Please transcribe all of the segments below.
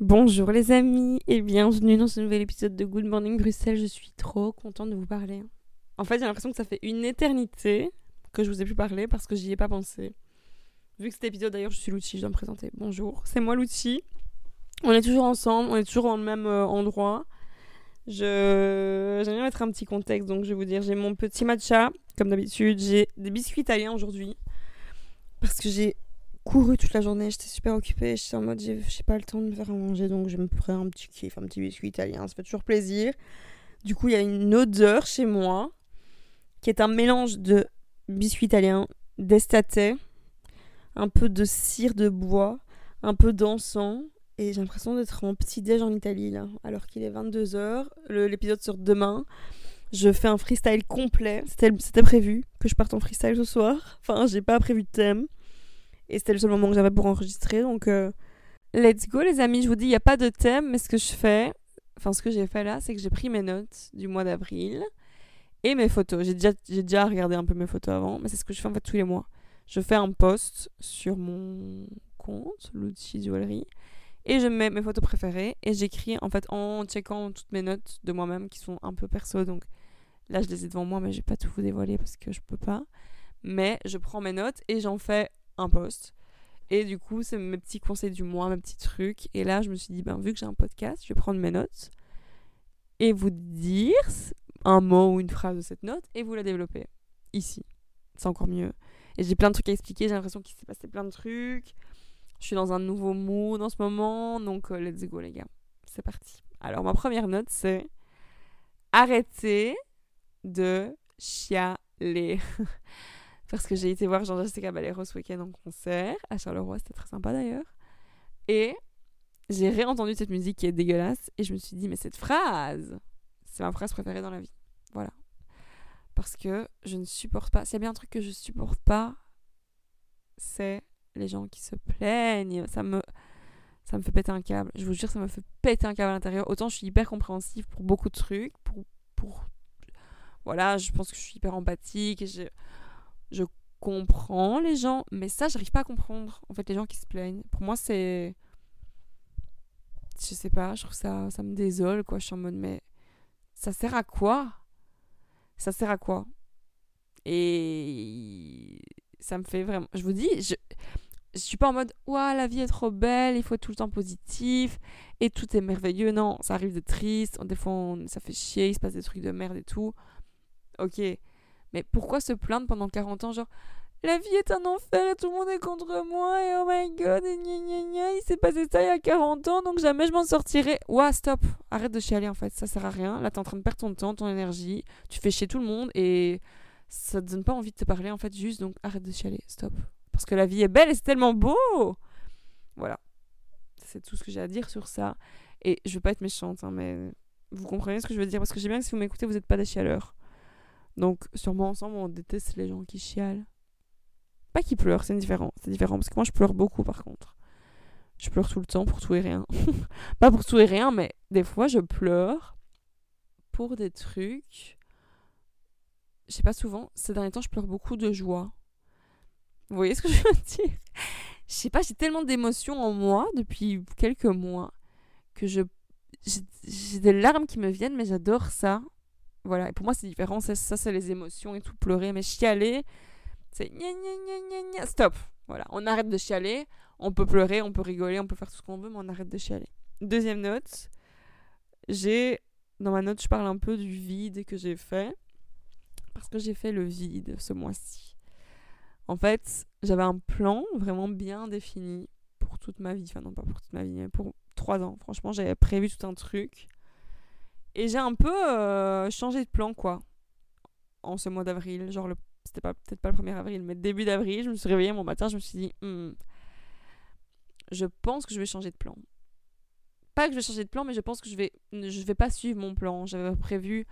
Bonjour les amis et bienvenue dans ce nouvel épisode de Good Morning Bruxelles. Je suis trop contente de vous parler. En fait, j'ai l'impression que ça fait une éternité que je vous ai plus parlé parce que j'y ai pas pensé. Vu que cet épisode d'ailleurs, je suis Lucie, je dois me présenter. Bonjour, c'est moi Lucie. On est toujours ensemble, on est toujours dans le même euh, endroit. Je j'aime bien mettre un petit contexte donc je vais vous dire j'ai mon petit matcha comme d'habitude, j'ai des biscuits italiens aujourd'hui parce que j'ai couru toute la journée, j'étais super occupée, j'étais en mode j'ai pas le temps de me faire à manger donc je me prends un petit kiff, un petit biscuit italien, ça fait toujours plaisir. Du coup, il y a une odeur chez moi qui est un mélange de biscuit italien, d'estate, un peu de cire de bois, un peu d'encens et j'ai l'impression d'être en petit déj en Italie là, alors qu'il est 22h, l'épisode sort demain. Je fais un freestyle complet. C'était prévu que je parte en freestyle ce soir. Enfin, j'ai pas prévu de thème. Et c'était le seul moment que j'avais pour enregistrer. Donc, euh, let's go, les amis. Je vous dis, il n'y a pas de thème, mais ce que je fais, enfin, ce que j'ai fait là, c'est que j'ai pris mes notes du mois d'avril et mes photos. J'ai déjà, déjà regardé un peu mes photos avant, mais c'est ce que je fais en fait tous les mois. Je fais un post sur mon compte, l'outil Jewelry, et je mets mes photos préférées et j'écris en fait en checkant toutes mes notes de moi-même qui sont un peu perso. Donc là, je les ai devant moi, mais je vais pas tout vous dévoiler parce que je peux pas. Mais je prends mes notes et j'en fais un post. Et du coup, c'est mes petits conseils du mois, mes petits trucs. Et là, je me suis dit, ben, vu que j'ai un podcast, je vais prendre mes notes et vous dire un mot ou une phrase de cette note et vous la développer ici. C'est encore mieux. Et j'ai plein de trucs à expliquer, j'ai l'impression qu'il s'est passé plein de trucs. Je suis dans un nouveau mood en ce moment, donc euh, let's go les gars. C'est parti. Alors ma première note c'est arrêtez de chialer. parce que j'ai été voir Jean-Jacques Caballero ce week-end en concert à Charleroi, c'était très sympa d'ailleurs. Et j'ai réentendu cette musique qui est dégueulasse et je me suis dit, mais cette phrase, c'est ma phrase préférée dans la vie. Voilà. Parce que je ne supporte pas, s'il y a bien un truc que je supporte pas, c'est les gens qui se plaignent. Ça me, ça me fait péter un câble. Je vous jure, ça me fait péter un câble à l'intérieur. Autant je suis hyper compréhensive pour beaucoup de trucs, pour, pour voilà, je pense que je suis hyper empathique je comprends les gens, mais ça, j'arrive pas à comprendre. En fait, les gens qui se plaignent. Pour moi, c'est. Je sais pas, je trouve ça. Ça me désole, quoi. Je suis en mode, mais. Ça sert à quoi? Ça sert à quoi? Et. Ça me fait vraiment. Je vous dis, je. Je suis pas en mode, ouah, la vie est trop belle, il faut être tout le temps positif, et tout est merveilleux. Non, ça arrive de triste, des fois ça fait chier, il se passe des trucs de merde et tout. Ok, mais pourquoi se plaindre pendant 40 ans, genre la vie est un enfer et tout le monde est contre moi et oh my god et gna gna gna, il s'est passé ça il y a 40 ans donc jamais je m'en sortirai. Ouah, stop, arrête de chialer en fait, ça sert à rien. Là t'es en train de perdre ton temps, ton énergie, tu fais chier tout le monde et ça te donne pas envie de te parler en fait juste donc arrête de chialer, stop. Parce que la vie est belle et c'est tellement beau. Voilà. C'est tout ce que j'ai à dire sur ça. Et je veux pas être méchante, hein, mais vous comprenez ce que je veux dire parce que j'ai bien que si vous m'écoutez, vous n'êtes pas des chialeurs. Donc, sûrement ensemble, on déteste les gens qui chialent. Pas qui pleurent, c'est différent. C'est différent. Parce que moi, je pleure beaucoup, par contre. Je pleure tout le temps pour tout et rien. pas pour tout et rien, mais des fois, je pleure pour des trucs. Je sais pas souvent. Ces derniers temps, je pleure beaucoup de joie. Vous voyez ce que je veux dire? Je sais pas, j'ai tellement d'émotions en moi depuis quelques mois que je j'ai des larmes qui me viennent, mais j'adore ça. Voilà, et pour moi c'est différent, ça, ça c'est les émotions et tout, pleurer, mais chialer, c'est stop. Voilà, on arrête de chialer, on peut pleurer, on peut rigoler, on peut faire tout ce qu'on veut, mais on arrête de chialer. Deuxième note, j'ai, dans ma note, je parle un peu du vide que j'ai fait, parce que j'ai fait le vide ce mois-ci. En fait, j'avais un plan vraiment bien défini pour toute ma vie, enfin non pas pour toute ma vie, mais pour trois ans. Franchement, j'avais prévu tout un truc et j'ai un peu euh, changé de plan, quoi. En ce mois d'avril. Genre, c'était peut-être pas le 1er avril, mais début d'avril, je me suis réveillée mon matin, je me suis dit, hmm, je pense que je vais changer de plan. Pas que je vais changer de plan, mais je pense que je vais, je vais pas suivre mon plan. J'avais prévu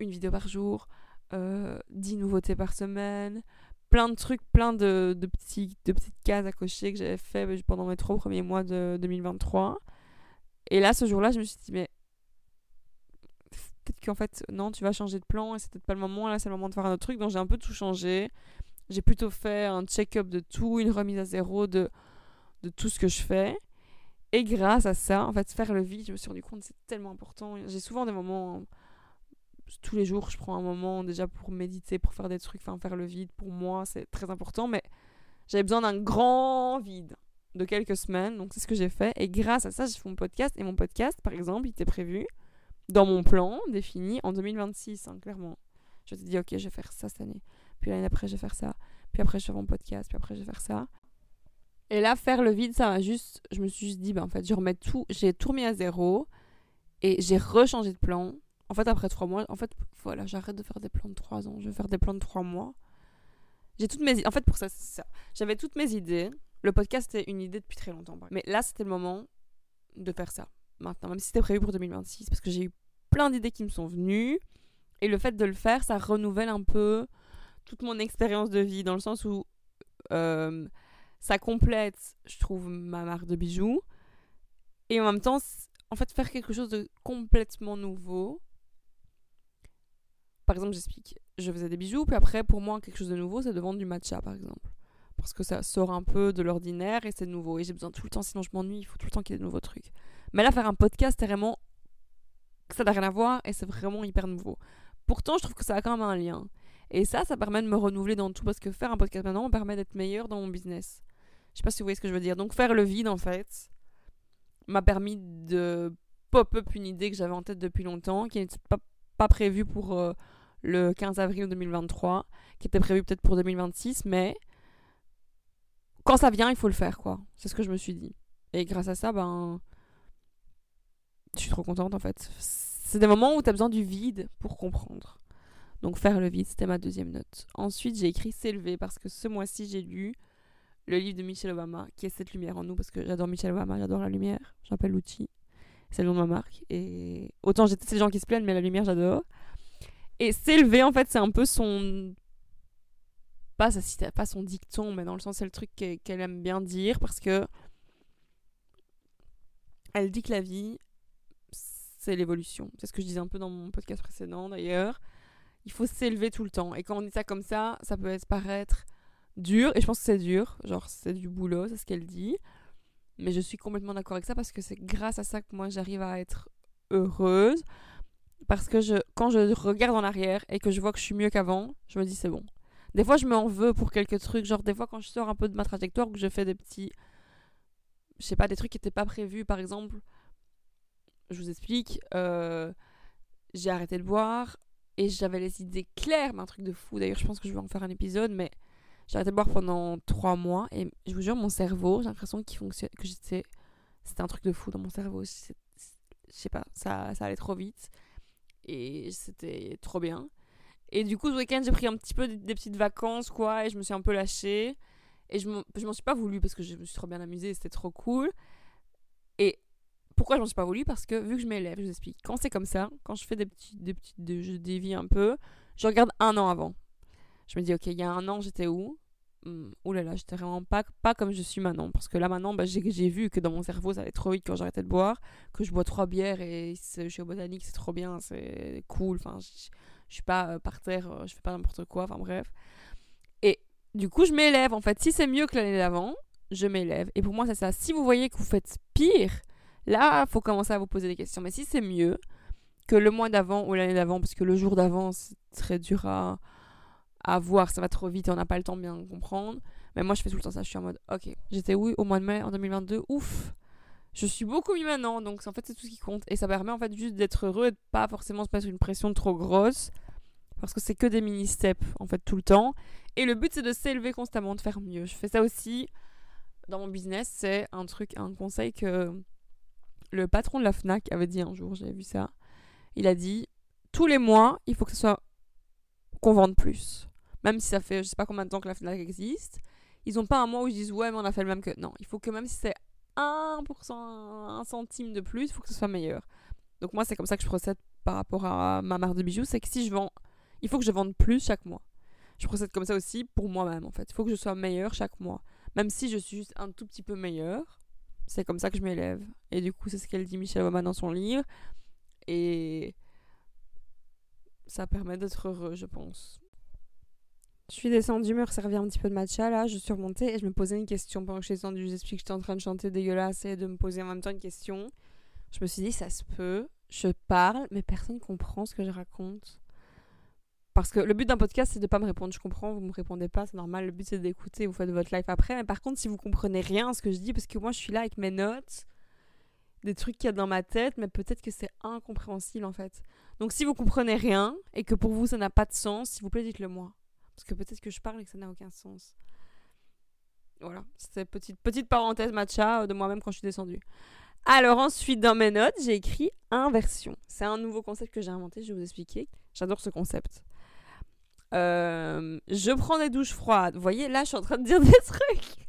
une vidéo par jour, euh, 10 nouveautés par semaine, plein de trucs, plein de, de petites cases à cocher que j'avais fait pendant mes trois premiers mois de 2023. Et là, ce jour-là, je me suis dit, mais peut-être qu'en fait, non, tu vas changer de plan et c'est peut-être pas le moment. Là, c'est le moment de faire un autre truc. Donc, j'ai un peu tout changé. J'ai plutôt fait un check-up de tout, une remise à zéro de, de tout ce que je fais. Et grâce à ça, en fait, faire le vide, je me suis rendu compte c'est tellement important. J'ai souvent des moments, tous les jours, je prends un moment déjà pour méditer, pour faire des trucs, enfin faire le vide. Pour moi, c'est très important, mais j'avais besoin d'un grand vide de quelques semaines, donc c'est ce que j'ai fait. Et grâce à ça, j'ai fait mon podcast. Et mon podcast, par exemple, il était prévu dans mon plan défini en 2026, hein, clairement. Je suis dit, ok, je vais faire ça cette année. Puis l'année après, je vais faire ça. Puis après, je vais faire mon podcast. Puis après, je vais faire ça. Et là, faire le vide, ça m'a juste. Je me suis juste dit, bah, en fait, je remets tout. J'ai tout remis à zéro. Et j'ai rechangé de plan. En fait, après trois mois, en fait, voilà, j'arrête de faire des plans de trois ans. Je vais faire des plans de trois mois. J'ai toutes mes. En fait, pour ça, ça. J'avais toutes mes idées. Le podcast, c'était une idée depuis très longtemps. Mais là, c'était le moment de faire ça. Maintenant, même si c'était prévu pour 2026. Parce que j'ai eu plein d'idées qui me sont venues. Et le fait de le faire, ça renouvelle un peu toute mon expérience de vie. Dans le sens où. Euh, ça complète, je trouve, ma marque de bijoux. Et en même temps, en fait, faire quelque chose de complètement nouveau. Par exemple, j'explique. Je faisais des bijoux, puis après, pour moi, quelque chose de nouveau, c'est de vendre du matcha, par exemple. Parce que ça sort un peu de l'ordinaire et c'est nouveau. Et j'ai besoin tout le temps, sinon je m'ennuie, il faut tout le temps qu'il y ait de nouveaux trucs. Mais là, faire un podcast, c'est vraiment. Ça n'a rien à voir et c'est vraiment hyper nouveau. Pourtant, je trouve que ça a quand même un lien. Et ça, ça permet de me renouveler dans tout parce que faire un podcast maintenant me permet d'être meilleur dans mon business. Je sais pas si vous voyez ce que je veux dire. Donc faire le vide en fait m'a permis de pop-up une idée que j'avais en tête depuis longtemps, qui n'était pas, pas prévue pour euh, le 15 avril 2023, qui était prévue peut-être pour 2026, mais quand ça vient, il faut le faire quoi. C'est ce que je me suis dit. Et grâce à ça, ben, je suis trop contente en fait. C'est des moments où tu as besoin du vide pour comprendre. Donc faire le vide, c'était ma deuxième note. Ensuite, j'ai écrit s'élever parce que ce mois-ci, j'ai lu le livre de Michelle Obama, qui est Cette lumière en nous, parce que j'adore Michelle Obama, j'adore la lumière. J'appelle l'outil. C'est le nom de ma marque. Et autant j'étais ces gens qui se plaignent, mais la lumière, j'adore. Et s'élever, en fait, c'est un peu son. Pas, pas son dicton, mais dans le sens, c'est le truc qu'elle aime bien dire, parce que. Elle dit que la vie, c'est l'évolution. C'est ce que je disais un peu dans mon podcast précédent, d'ailleurs. Il faut s'élever tout le temps. Et quand on dit ça comme ça, ça peut paraître dur, et je pense que c'est dur, genre c'est du boulot, c'est ce qu'elle dit. Mais je suis complètement d'accord avec ça parce que c'est grâce à ça que moi j'arrive à être heureuse. Parce que quand je regarde en arrière et que je vois que je suis mieux qu'avant, je me dis c'est bon. Des fois je m'en veux pour quelques trucs, genre des fois quand je sors un peu de ma trajectoire, que je fais des petits. Je sais pas, des trucs qui n'étaient pas prévus, par exemple. Je vous explique. Euh, j'ai arrêté de boire et j'avais les idées claires, mais un truc de fou. D'ailleurs, je pense que je vais en faire un épisode, mais j'ai arrêté de boire pendant trois mois et je vous jure, mon cerveau, j'ai l'impression qu'il fonctionne, que j'étais. C'était un truc de fou dans mon cerveau. Je sais pas, ça, ça allait trop vite et c'était trop bien. Et du coup, ce week-end, j'ai pris un petit peu des, petites vacances, quoi, et je me suis un peu lâchée. Et je m'en suis pas voulu parce que je me suis trop bien amusée, c'était trop cool. Et pourquoi je m'en suis pas voulu? Parce que vu que je m'élève, je vous explique. Quand c'est comme ça, quand je fais des petits, des petits, je dévie un peu, je regarde un an avant je me dis, ok, il y a un an, j'étais où? Hmm, Ouh là là, j'étais vraiment pas, pas comme je suis maintenant. Parce que là, maintenant, bah, j'ai vu que dans mon cerveau, ça allait trop vite quand j'arrêtais de boire. Que je bois trois bières et je suis au botanique, c'est trop bien, c'est cool. Enfin, je, suis pas euh, par terre, euh, je fais pas n'importe quoi. Enfin, bref. Et du coup, je m'élève. En fait, si c'est mieux que l'année d'avant, je m'élève. Et pour moi, c'est ça. Si vous voyez que vous faites pire, là, faut commencer à vous poser des questions. Mais si c'est mieux que le mois d'avant ou l'année d'avant, parce que le jour d'avant, c'est très dur à à voir, ça va trop vite on n'a pas le temps de bien comprendre. Mais moi, je fais tout le temps ça. Je suis en mode, ok, j'étais où au mois de mai en 2022 Ouf Je suis beaucoup mieux maintenant, donc en fait, c'est tout ce qui compte. Et ça permet en fait juste d'être heureux et de pas forcément se mettre une pression trop grosse. Parce que c'est que des mini-steps en fait tout le temps. Et le but, c'est de s'élever constamment, de faire mieux. Je fais ça aussi dans mon business. C'est un truc, un conseil que le patron de la Fnac avait dit un jour, j'avais vu ça. Il a dit tous les mois, il faut que ce soit qu'on vende plus. Même si ça fait je sais pas combien de temps que la FNAC existe, ils ont pas un mois où ils disent ouais mais on a fait le même que... Non, il faut que même si c'est 1%, 1 centime de plus, il faut que ce soit meilleur. Donc moi c'est comme ça que je procède par rapport à ma marque de bijoux, c'est que si je vends, il faut que je vende plus chaque mois. Je procède comme ça aussi pour moi-même en fait. Il faut que je sois meilleur chaque mois. Même si je suis juste un tout petit peu meilleur, c'est comme ça que je m'élève. Et du coup c'est ce qu'elle dit Michelle Obama dans son livre. Et ça permet d'être heureux, je pense. Je suis descendue me servir un petit peu de matcha là, je suis remontée et je me posais une question pendant que je suis descendue. Je vous explique que j'étais en train de chanter dégueulasse et de me poser en même temps une question. Je me suis dit, ça se peut, je parle, mais personne comprend ce que je raconte. Parce que le but d'un podcast, c'est de pas me répondre. Je comprends, vous me répondez pas, c'est normal. Le but, c'est d'écouter, vous faites votre live après. Mais par contre, si vous comprenez rien à ce que je dis, parce que moi, je suis là avec mes notes, des trucs qu'il y a dans ma tête, mais peut-être que c'est incompréhensible en fait. Donc si vous comprenez rien et que pour vous ça n'a pas de sens, s'il vous plaît, dites-le moi. Parce que peut-être que je parle et que ça n'a aucun sens. Voilà, c'était petite, petite parenthèse matcha de moi-même quand je suis descendue. Alors ensuite, dans mes notes, j'ai écrit inversion. C'est un nouveau concept que j'ai inventé, je vais vous expliquer. J'adore ce concept. Euh, je prends des douches froides. Vous voyez, là, je suis en train de dire des trucs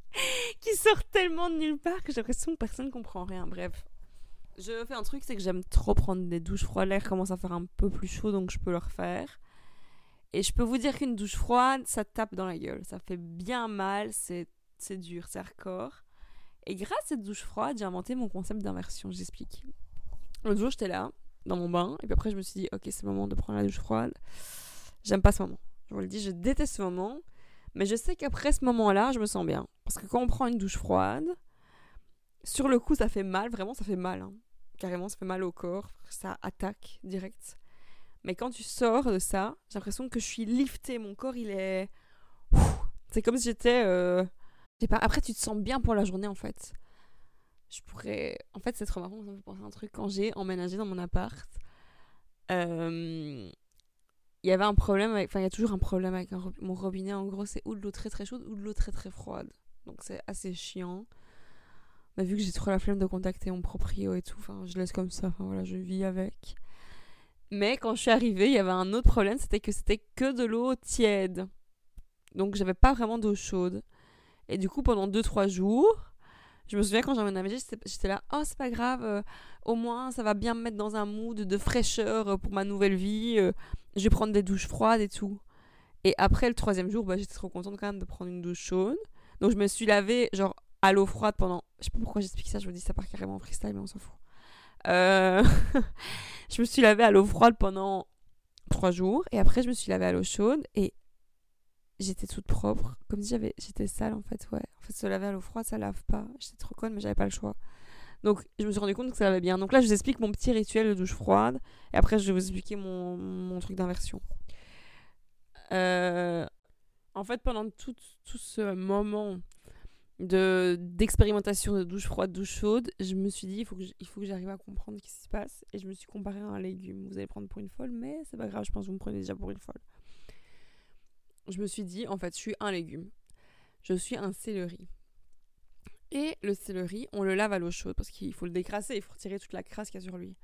qui sortent tellement de nulle part que j'ai l'impression que personne ne comprend rien. Bref, je fais un truc, c'est que j'aime trop prendre des douches froides. L'air commence à faire un peu plus chaud, donc je peux le refaire. Et je peux vous dire qu'une douche froide, ça tape dans la gueule. Ça fait bien mal, c'est dur, c'est hardcore. Et grâce à cette douche froide, j'ai inventé mon concept d'inversion. J'explique. L'autre jour, j'étais là, dans mon bain, et puis après, je me suis dit, ok, c'est le moment de prendre la douche froide. J'aime pas ce moment. Je vous le dis, je déteste ce moment. Mais je sais qu'après ce moment-là, je me sens bien. Parce que quand on prend une douche froide, sur le coup, ça fait mal, vraiment, ça fait mal. Hein. Carrément, ça fait mal au corps, ça attaque direct. Mais quand tu sors de ça, j'ai l'impression que je suis liftée. Mon corps, il est. C'est comme si j'étais. Euh... Pas... Après, tu te sens bien pour la journée, en fait. Je pourrais. En fait, c'est trop marrant, ça me fait penser à un truc. Quand j'ai emménagé dans mon appart, euh... il y avait un problème avec. Enfin, il y a toujours un problème avec mon robinet. En gros, c'est ou de l'eau très très chaude ou de l'eau très très froide. Donc, c'est assez chiant. Mais vu que j'ai trop la flemme de contacter mon proprio et tout, enfin, je laisse comme ça. Enfin, voilà, je vis avec. Mais quand je suis arrivée, il y avait un autre problème, c'était que c'était que de l'eau tiède. Donc j'avais pas vraiment d'eau chaude. Et du coup, pendant 2-3 jours, je me souviens quand j'ai emménagé, j'étais là, oh c'est pas grave, euh, au moins ça va bien me mettre dans un mood de fraîcheur euh, pour ma nouvelle vie, euh, je vais prendre des douches froides et tout. Et après le troisième jour, bah, j'étais trop contente quand même de prendre une douche chaude. Donc je me suis lavée genre à l'eau froide pendant... Je sais pas pourquoi j'explique ça, je vous dis ça part carrément en freestyle, mais on s'en fout. Euh, je me suis lavée à l'eau froide pendant trois jours et après je me suis lavée à l'eau chaude et j'étais toute propre comme si j'avais j'étais sale en fait ouais. En fait se laver à l'eau froide ça lave pas. J'étais trop conne mais j'avais pas le choix. Donc je me suis rendu compte que ça lavait bien. Donc là je vous explique mon petit rituel de douche froide et après je vais vous expliquer mon, mon truc d'inversion. Euh, en fait pendant tout, tout ce moment de d'expérimentation de douche froide, douche chaude, je me suis dit il faut que j'arrive à comprendre ce qui se passe et je me suis comparé à un légume. Vous allez prendre pour une folle, mais c'est pas grave, je pense que vous me prenez déjà pour une folle. Je me suis dit en fait, je suis un légume. Je suis un céleri. Et le céleri, on le lave à l'eau chaude parce qu'il faut le décrasser, il faut retirer toute la crasse qu'il y a sur lui.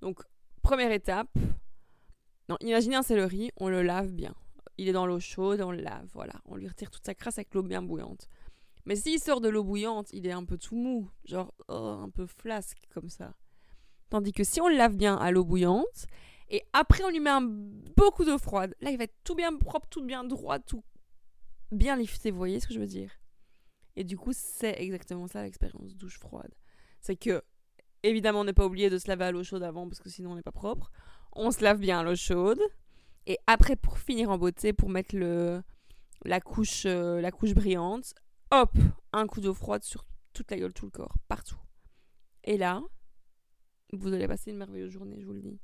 Donc, première étape, non, imaginez un céleri, on le lave bien. Il est dans l'eau chaude, on le lave, voilà. On lui retire toute sa crasse avec l'eau bien bouillante. Mais s'il sort de l'eau bouillante, il est un peu tout mou, genre oh, un peu flasque comme ça. Tandis que si on le lave bien à l'eau bouillante, et après on lui met beaucoup d'eau froide, là il va être tout bien propre, tout bien droit, tout bien lifté, vous voyez ce que je veux dire? Et du coup, c'est exactement ça l'expérience douche froide. C'est que, évidemment, on n'est pas oublié de se laver à l'eau chaude avant parce que sinon on n'est pas propre. On se lave bien à l'eau chaude. Et après, pour finir en beauté, pour mettre la, couche, euh, la couche brillante, hop, un coup d'eau froide sur toute la gueule, tout le corps, partout. Et là, vous allez passer une merveilleuse journée, je vous le dis.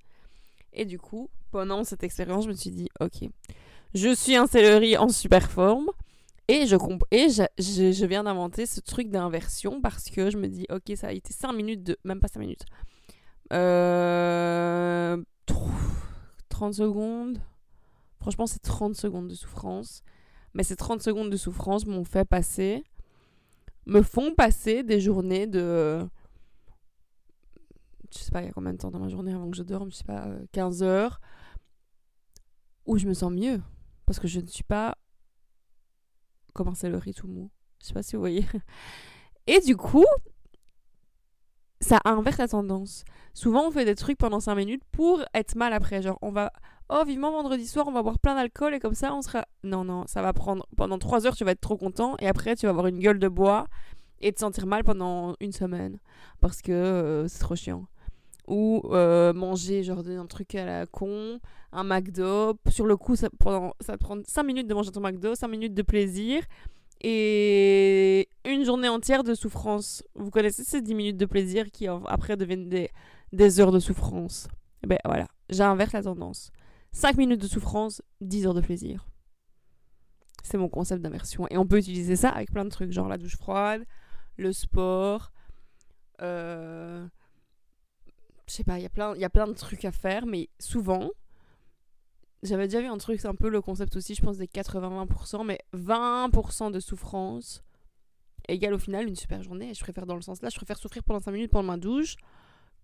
Et du coup, pendant cette expérience, je me suis dit, ok, je suis un céleri en super forme. Et je, viens d'inventer ce truc d'inversion parce que je me dis, ok, ça a été 5 minutes de... Même pas 5 minutes. Euh, 30 secondes. Franchement, c'est 30 secondes de souffrance. Mais ces 30 secondes de souffrance m'ont fait passer, me font passer des journées de. Je sais pas, il y a combien de temps dans ma journée avant que je dorme, je sais pas, 15 euh, heures, où je me sens mieux. Parce que je ne suis pas comme un céleri tout mou. Je sais pas si vous voyez. Et du coup, ça inverse la tendance. Souvent, on fait des trucs pendant 5 minutes pour être mal après. Genre, on va oh vivement vendredi soir on va boire plein d'alcool et comme ça on sera non non ça va prendre pendant trois heures tu vas être trop content et après tu vas avoir une gueule de bois et te sentir mal pendant une semaine parce que euh, c'est trop chiant ou euh, manger genre un truc à la con, un McDo. Sur le coup, pendant, ça te prend 5 minutes de manger ton McDo, 5 minutes de plaisir et une journée entière de souffrance. Vous connaissez ces 10 minutes de plaisir qui après deviennent des, des heures de souffrance. Et ben voilà, j'inverse la tendance. 5 minutes de souffrance, 10 heures de plaisir. C'est mon concept d'inversion. Et on peut utiliser ça avec plein de trucs, genre la douche froide, le sport. Euh... Je sais pas, il y a plein de trucs à faire, mais souvent, j'avais déjà vu un truc, c'est un peu le concept aussi, je pense, des 80-20%, mais 20% de souffrance égale au final une super journée. Je préfère dans le sens là, je préfère souffrir pendant 5 minutes pendant ma douche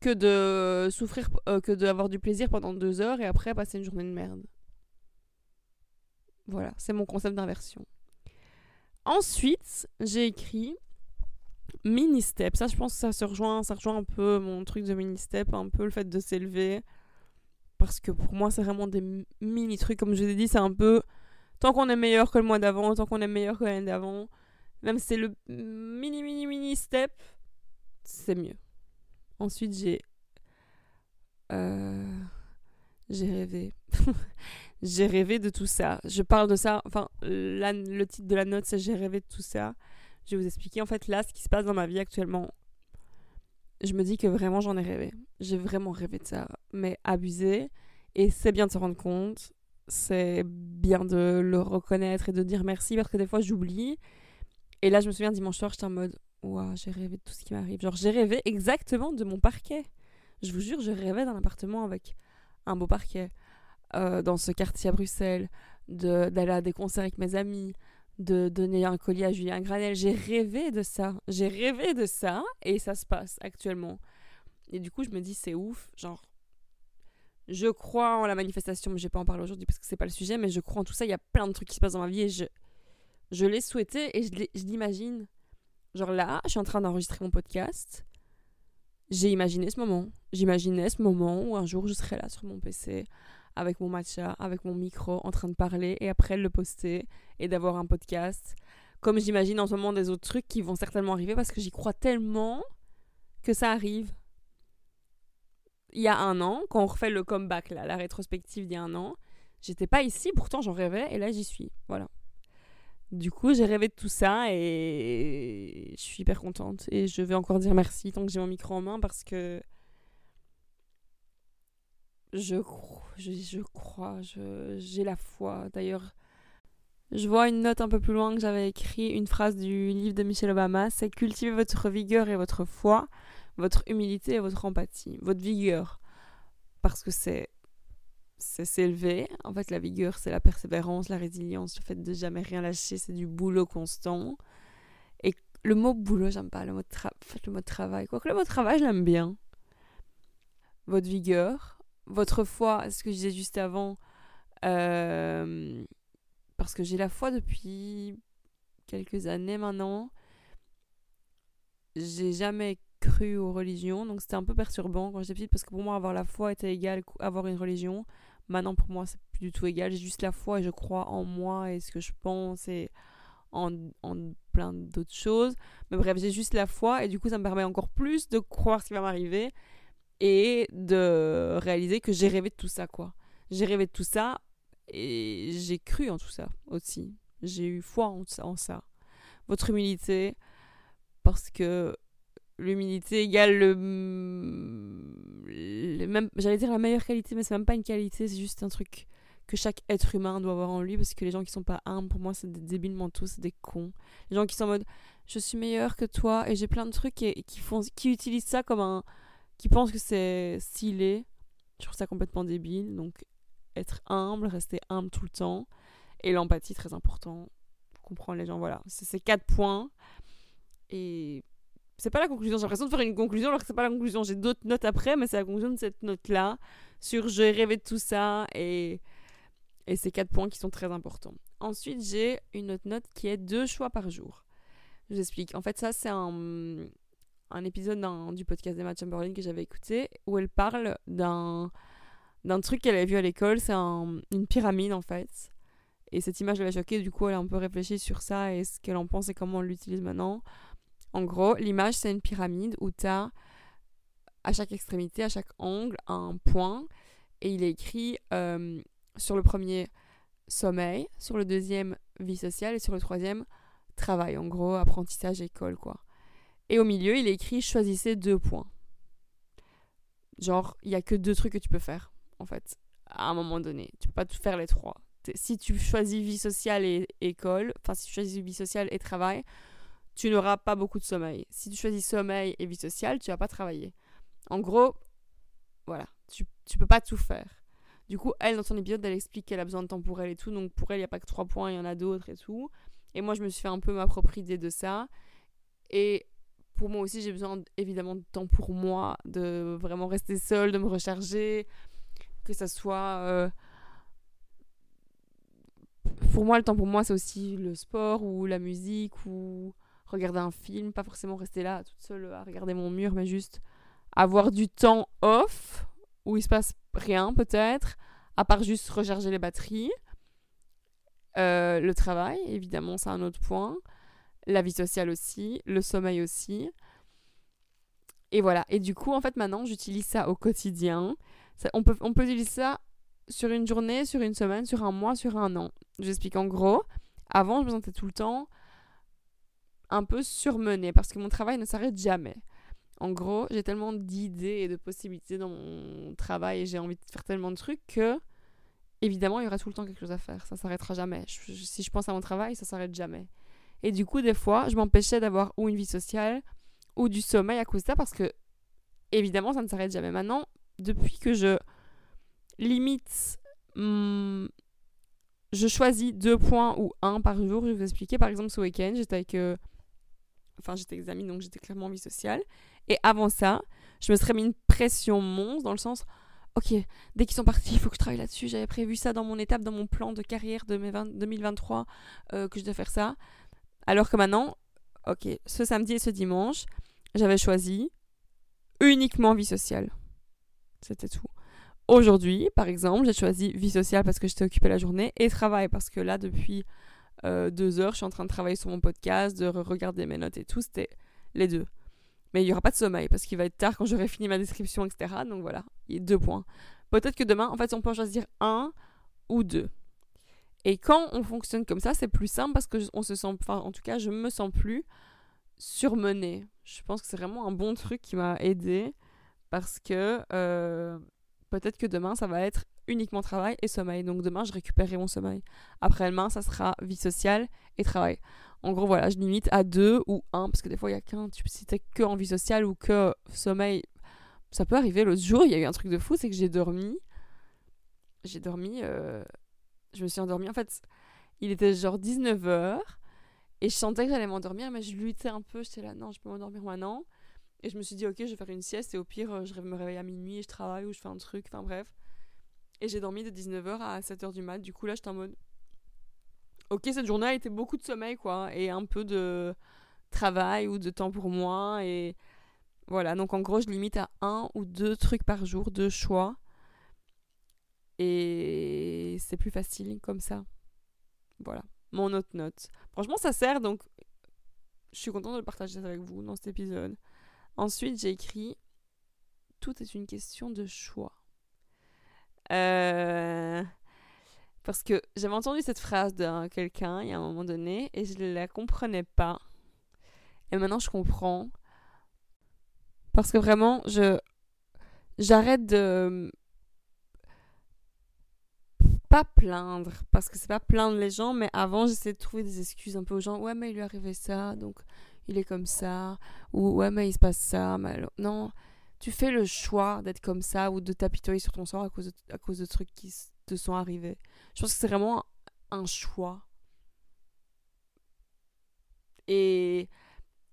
que de souffrir, euh, que d'avoir du plaisir pendant 2 heures et après passer une journée de merde. Voilà, c'est mon concept d'inversion. Ensuite, j'ai écrit mini step. Ça, je pense que ça se rejoint, ça rejoint un peu mon truc de mini step, un peu le fait de s'élever. Parce que pour moi, c'est vraiment des mini trucs. Comme je vous ai dit, c'est un peu. Tant qu'on est meilleur que le mois d'avant, tant qu'on est meilleur que l'année d'avant, même si c'est le mini, mini, mini step, c'est mieux. Ensuite, j'ai. Euh, j'ai rêvé. j'ai rêvé de tout ça. Je parle de ça. Enfin, le titre de la note, c'est J'ai rêvé de tout ça. Je vais vous expliquer en fait là ce qui se passe dans ma vie actuellement. Je me dis que vraiment j'en ai rêvé. J'ai vraiment rêvé de ça. Mais abusé. Et c'est bien de se rendre compte. C'est bien de le reconnaître et de dire merci parce que des fois j'oublie. Et là, je me souviens dimanche soir, j'étais en mode Waouh, j'ai rêvé de tout ce qui m'arrive. Genre, j'ai rêvé exactement de mon parquet. Je vous jure, je rêvais d'un appartement avec un beau parquet. Euh, dans ce quartier à Bruxelles, d'aller à des concerts avec mes amis, de donner un collier à Julien Granel. J'ai rêvé de ça. J'ai rêvé de ça et ça se passe actuellement. Et du coup, je me dis, c'est ouf. Genre, je crois en la manifestation, mais je vais pas en parler aujourd'hui parce que c'est pas le sujet, mais je crois en tout ça. Il y a plein de trucs qui se passent dans ma vie et je, je l'ai souhaité et je l'imagine. Genre là, je suis en train d'enregistrer mon podcast. J'ai imaginé ce moment. J'imaginais ce moment où un jour je serai là sur mon PC avec mon matcha, avec mon micro, en train de parler et après le poster et d'avoir un podcast. Comme j'imagine en ce moment des autres trucs qui vont certainement arriver parce que j'y crois tellement que ça arrive. Il y a un an, quand on refait le comeback, là, la rétrospective d'il y a un an, j'étais pas ici, pourtant j'en rêvais et là j'y suis. Voilà. Du coup, j'ai rêvé de tout ça et je suis hyper contente. Et je vais encore dire merci tant que j'ai mon micro en main parce que je, crois, j'ai la foi. D'ailleurs, je vois une note un peu plus loin que j'avais écrit, une phrase du livre de Michelle Obama, c'est cultiver votre vigueur et votre foi, votre humilité et votre empathie. Votre vigueur, parce que c'est s'élever. En fait, la vigueur, c'est la persévérance, la résilience, le fait de jamais rien lâcher, c'est du boulot constant. Et le mot boulot, j'aime pas le mot, le mot travail. Quoique le mot travail, je l'aime bien. Votre vigueur, votre foi, ce que je disais juste avant, euh, parce que j'ai la foi depuis quelques années maintenant. J'ai jamais cru aux religions, donc c'était un peu perturbant quand j'étais petite, parce que pour moi, avoir la foi était égal à avoir une religion. Maintenant, pour moi, c'est plus du tout égal. J'ai juste la foi et je crois en moi et ce que je pense et en, en plein d'autres choses. Mais bref, j'ai juste la foi et du coup, ça me permet encore plus de croire ce qui va m'arriver et de réaliser que j'ai rêvé de tout ça, quoi. J'ai rêvé de tout ça et j'ai cru en tout ça aussi. J'ai eu foi en, ça. Votre humilité, parce que l'humilité égale le, même j'allais dire la meilleure qualité mais c'est même pas une qualité c'est juste un truc que chaque être humain doit avoir en lui parce que les gens qui sont pas humbles pour moi c'est des débiles mentaux c'est des cons les gens qui sont en mode je suis meilleur que toi et j'ai plein de trucs et, qui font qui utilisent ça comme un qui pensent que c'est stylé. Je trouve ça complètement débile. Donc, être humble, rester humble tout le temps. Et l'empathie, très important. Comprendre les gens, voilà. C'est ces quatre points. Et c'est pas la conclusion. J'ai l'impression de faire une conclusion alors que c'est pas la conclusion. J'ai d'autres notes après, mais c'est la conclusion de cette note-là. Sur j'ai rêvé de tout ça et, et ces quatre points qui sont très importants. Ensuite, j'ai une autre note qui est deux choix par jour. Je vous explique. En fait, ça, c'est un, un épisode du podcast d'Emma Chamberlain que j'avais écouté où elle parle d'un d'un truc qu'elle avait vu à l'école, c'est une pyramide en fait. Et cette image l'a choquée, du coup elle a un peu réfléchi sur ça et ce qu'elle en pense et comment on l'utilise maintenant. En gros, l'image c'est une pyramide où tu as à chaque extrémité, à chaque angle, un point. Et il est écrit euh, sur le premier sommeil, sur le deuxième vie sociale et sur le troisième travail. En gros, apprentissage, école, quoi. Et au milieu, il est écrit choisissez deux points. Genre, il y a que deux trucs que tu peux faire, en fait, à un moment donné. Tu peux pas tout faire les trois. Si tu choisis vie sociale et école, enfin, si tu choisis vie sociale et travail, tu n'auras pas beaucoup de sommeil. Si tu choisis sommeil et vie sociale, tu vas pas travailler. En gros, voilà, tu, tu peux pas tout faire. Du coup, elle, dans son épisode, elle explique qu'elle a besoin de temps pour elle et tout. Donc, pour elle, il n'y a pas que trois points, il y en a d'autres et tout. Et moi, je me suis fait un peu ma propre idée de ça. Et pour moi aussi, j'ai besoin évidemment de temps pour moi, de vraiment rester seule, de me recharger, que ça soit. Euh, pour moi, le temps pour moi, c'est aussi le sport ou la musique ou regarder un film, pas forcément rester là toute seule à regarder mon mur, mais juste avoir du temps off où il se passe rien peut-être, à part juste recharger les batteries. Euh, le travail, évidemment, c'est un autre point. La vie sociale aussi, le sommeil aussi. Et voilà. Et du coup, en fait, maintenant, j'utilise ça au quotidien. on, peut, on peut utiliser ça sur une journée, sur une semaine, sur un mois, sur un an. J'explique en gros. Avant, je me sentais tout le temps un peu surmenée parce que mon travail ne s'arrête jamais. En gros, j'ai tellement d'idées et de possibilités dans mon travail et j'ai envie de faire tellement de trucs que, évidemment, il y aura tout le temps quelque chose à faire. Ça s'arrêtera jamais. si je pense à mon travail, ça s'arrête jamais. Et du coup, des fois, je m'empêchais d'avoir ou une vie sociale ou du sommeil à cause de ça parce que, évidemment, ça ne s'arrête jamais. Maintenant, depuis que je limite, hmm, je choisis deux points ou un par jour, je vais vous expliquer. Par exemple, ce week-end, j'étais avec. Euh, enfin, j'étais examinée, donc j'étais clairement en vie sociale. Et avant ça, je me serais mis une pression monstre dans le sens, ok, dès qu'ils sont partis, il faut que je travaille là-dessus. J'avais prévu ça dans mon étape, dans mon plan de carrière de 2023, euh, que je devais faire ça. Alors que maintenant, ok, ce samedi et ce dimanche, j'avais choisi uniquement vie sociale. C'était tout. Aujourd'hui, par exemple, j'ai choisi vie sociale parce que j'étais occupée la journée et travail parce que là, depuis euh, deux heures, je suis en train de travailler sur mon podcast, de regarder mes notes et tout. C'était les deux. Mais il n'y aura pas de sommeil parce qu'il va être tard quand j'aurai fini ma description, etc. Donc voilà, il y a deux points. Peut-être que demain, en fait, on peut choisir un ou deux. Et quand on fonctionne comme ça, c'est plus simple parce que on se sent, enfin, en tout cas, je me sens plus surmenée. Je pense que c'est vraiment un bon truc qui m'a aidé parce que euh, peut-être que demain, ça va être uniquement travail et sommeil. Donc demain, je récupérerai mon sommeil. Après-demain, ça sera vie sociale et travail. En gros, voilà, je limite à deux ou un, parce que des fois, il y a qu'un. Si t'es que en vie sociale ou que sommeil, ça peut arriver. L'autre jour, il y a eu un truc de fou, c'est que j'ai dormi. J'ai dormi. Euh, je me suis endormie. En fait, il était genre 19h. Et je sentais que j'allais m'endormir, mais je luttais un peu. J'étais là, non, je peux m'endormir maintenant. Et je me suis dit, ok, je vais faire une sieste. Et au pire, je me réveille à minuit et je travaille ou je fais un truc. Enfin bref. Et j'ai dormi de 19h à 7h du mat. Du coup, là, j'étais en mode, ok, cette journée a été beaucoup de sommeil, quoi, et un peu de travail ou de temps pour moi. Et voilà, donc en gros, je limite à un ou deux trucs par jour, deux choix. Et c'est plus facile comme ça. Voilà, mon autre note. Franchement, ça sert, donc je suis contente de le partager avec vous dans cet épisode. Ensuite, j'ai écrit Tout est une question de choix. Euh, parce que j'avais entendu cette phrase de quelqu'un il y a un moment donné et je ne la comprenais pas. Et maintenant je comprends. Parce que vraiment, je j'arrête de pas plaindre parce que c'est pas plaindre les gens mais avant j'essayais de trouver des excuses un peu aux gens ouais mais il lui arrivé ça donc il est comme ça ou ouais mais il se passe ça mais non tu fais le choix d'être comme ça ou de t'apitoyer sur ton sort à cause de, à cause de trucs qui te sont arrivés. Je pense que c'est vraiment un choix. Et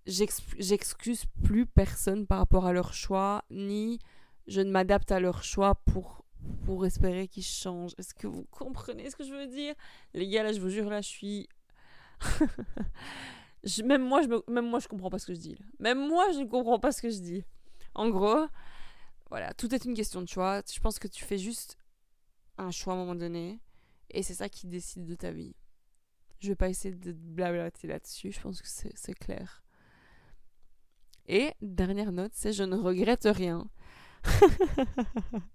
j'excuse plus personne par rapport à leur choix, ni je ne m'adapte à leur choix pour, pour espérer qu'ils changent. Est-ce que vous comprenez ce que je veux dire? Les gars, là, je vous jure, là, je suis... même, moi, je me... même moi, je comprends pas ce que je dis. Même moi, je ne comprends pas ce que je dis. En gros, voilà, tout est une question de choix. Je pense que tu fais juste un choix à un moment donné. Et c'est ça qui décide de ta vie. Je vais pas essayer de blablater là-dessus, je pense que c'est clair. Et dernière note, c'est je ne regrette rien.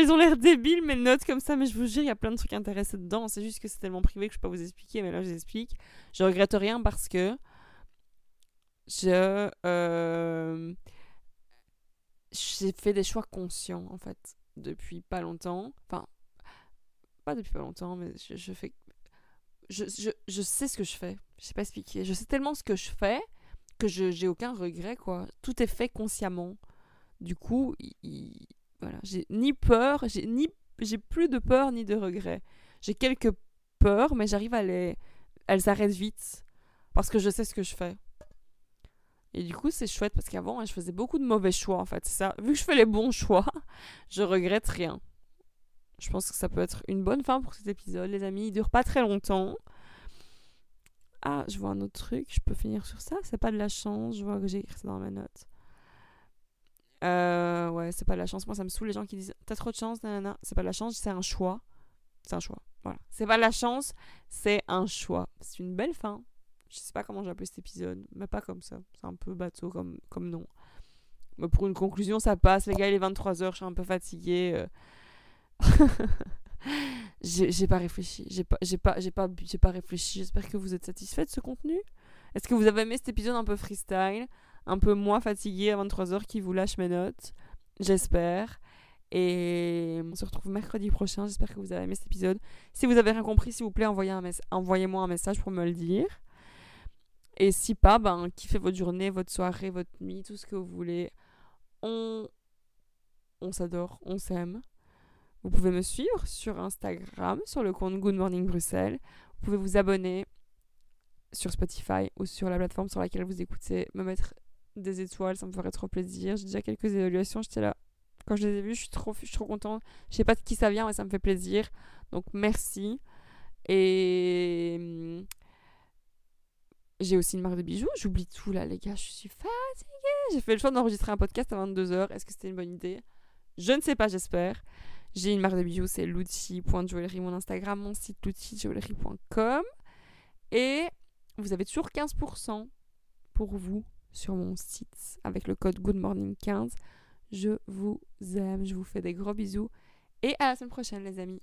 Elles ont l'air débiles, mes notes comme ça, mais je vous jure, il y a plein de trucs intéressants dedans. C'est juste que c'est tellement privé que je peux pas vous expliquer, mais là, je vous explique. Je regrette rien parce que je. euh, j'ai fait des choix conscients, en fait, depuis pas longtemps. Enfin, pas depuis pas longtemps, mais je, fais. Je, je, je sais ce que je fais. Je sais pas expliquer. Je sais tellement ce que je fais que je j'ai aucun regret, quoi. Tout est fait consciemment. Du coup, il- voilà, j'ai ni peur, j'ai ni j'ai plus de peur ni de regret. J'ai quelques peurs, mais j'arrive à les elles s'arrêtent vite parce que je sais ce que je fais. Et du coup, c'est chouette parce qu'avant, hein, je faisais beaucoup de mauvais choix en fait. C'est ça. Vu que je fais les bons choix, je regrette rien. Je pense que ça peut être une bonne fin pour cet épisode, les amis. Il dure pas très longtemps. Ah, je vois un autre truc. Je peux finir sur ça. C'est pas de la chance. Je vois que j'ai écrit ça dans ma note. Euh, ouais, c'est pas de la chance. Moi, ça me saoule les gens qui disent T'as trop de chance, nanana. C'est pas de la chance, c'est un choix. C'est un choix. Voilà. C'est pas de la chance, c'est un choix. C'est une belle fin. Je sais pas comment j'ai appelé cet épisode, mais pas comme ça. C'est un peu bateau comme, comme nom. Mais pour une conclusion, ça passe. Les gars, il est 23h, je suis un peu fatiguée. euh. j'ai pas réfléchi. J'ai pas, pas, pas, pas réfléchi. J'espère que vous êtes satisfait de ce contenu. Est-ce que vous avez aimé cet épisode un peu freestyle? Un peu moins fatigué à 23h qui vous lâche mes notes. J'espère. Et on se retrouve mercredi prochain. J'espère que vous avez aimé cet épisode. Si vous avez rien compris, s'il vous plaît, envoyez-moi un message pour me le dire. Et si pas, ben, kiffez votre journée, votre soirée, votre nuit, tout ce que vous voulez. On, on s'adore, on s'aime. Vous pouvez me suivre sur Instagram, sur le compte Good Morning Bruxelles. Vous pouvez vous abonner sur Spotify ou sur la plateforme sur laquelle vous écoutez, me mettre des étoiles, ça me ferait trop plaisir. J'ai déjà quelques évaluations, j'étais là. Quand je les ai vues, je suis trop, je suis trop contente. Je sais pas de qui ça vient, mais ça me fait plaisir. Donc merci. Et hum, j'ai aussi une marque de bijoux. J'oublie tout là, les gars. Je suis fatiguée. J'ai fait le choix d'enregistrer un podcast à 22h. Est-ce que c'était une bonne idée? Je ne sais pas, j'espère. J'ai une marque de bijoux, c'est Lutti.jewelry, mon Instagram, mon site luttijewelry.com. Et vous avez toujours 15% pour vous sur mon site avec le code GoodMorning15. Je vous aime, je vous fais des gros bisous et à la semaine prochaine les amis.